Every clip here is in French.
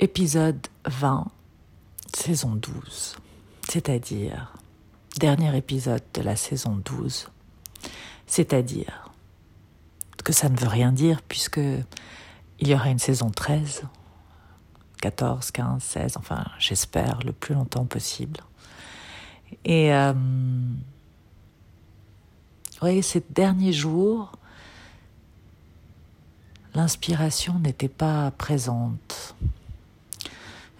épisode 20, saison 12, c'est-à-dire dernier épisode de la saison 12, c'est-à-dire que ça ne veut rien dire puisque il y aura une saison 13, 14, 15, 16, enfin j'espère le plus longtemps possible. Et euh, oui, ces derniers jours, l'inspiration n'était pas présente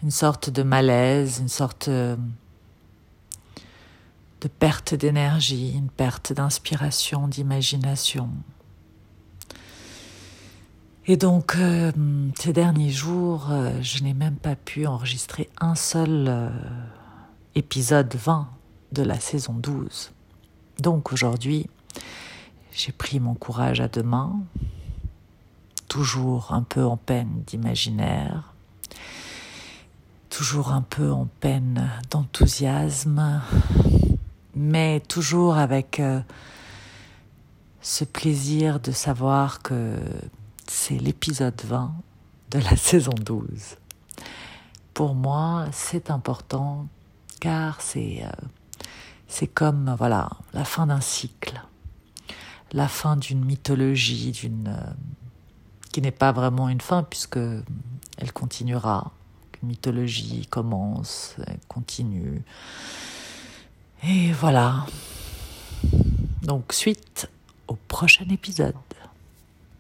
une sorte de malaise, une sorte euh, de perte d'énergie, une perte d'inspiration, d'imagination. Et donc, euh, ces derniers jours, euh, je n'ai même pas pu enregistrer un seul épisode 20 de la saison 12. Donc aujourd'hui, j'ai pris mon courage à deux mains, toujours un peu en peine d'imaginaire, toujours un peu en peine d'enthousiasme, mais toujours avec euh, ce plaisir de savoir que c'est l'épisode 20 de la saison 12. Pour moi, c'est important car c'est euh, c'est comme voilà la fin d'un cycle, la fin d'une mythologie, d'une euh, qui n'est pas vraiment une fin puisque elle continuera mythologie commence, continue. Et voilà. Donc suite au prochain épisode.